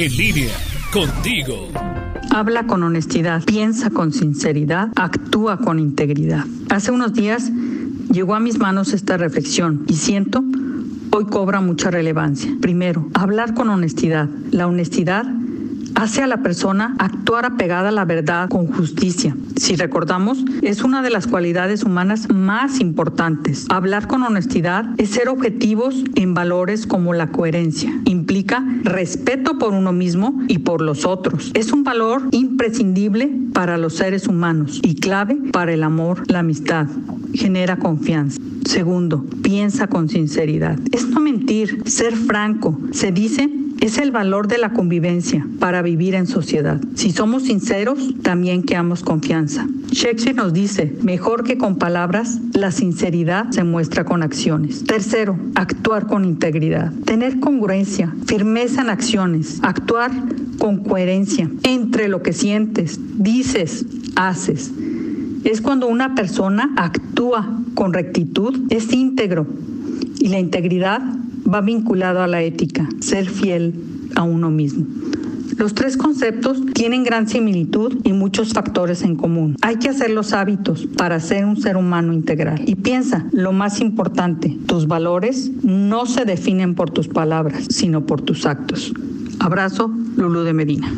En línea, contigo. Habla con honestidad, piensa con sinceridad, actúa con integridad. Hace unos días llegó a mis manos esta reflexión y siento hoy cobra mucha relevancia. Primero, hablar con honestidad. La honestidad hace a la persona actuar apegada a la verdad con justicia. Si recordamos, es una de las cualidades humanas más importantes. Hablar con honestidad es ser objetivos en valores como la coherencia. Implica respeto por uno mismo y por los otros. Es un valor imprescindible para los seres humanos y clave para el amor, la amistad. Genera confianza. Segundo, piensa con sinceridad. Es no mentir, ser franco. Se dice es el valor de la convivencia para vivir en sociedad. Si somos sinceros, también creamos confianza. Shakespeare nos dice, mejor que con palabras, la sinceridad se muestra con acciones. Tercero, actuar con integridad. Tener congruencia, firmeza en acciones, actuar con coherencia entre lo que sientes, dices, haces. Es cuando una persona actúa con rectitud, es íntegro. Y la integridad va vinculado a la ética, ser fiel a uno mismo. Los tres conceptos tienen gran similitud y muchos factores en común. Hay que hacer los hábitos para ser un ser humano integral. Y piensa, lo más importante, tus valores no se definen por tus palabras, sino por tus actos. Abrazo, Lulú de Medina.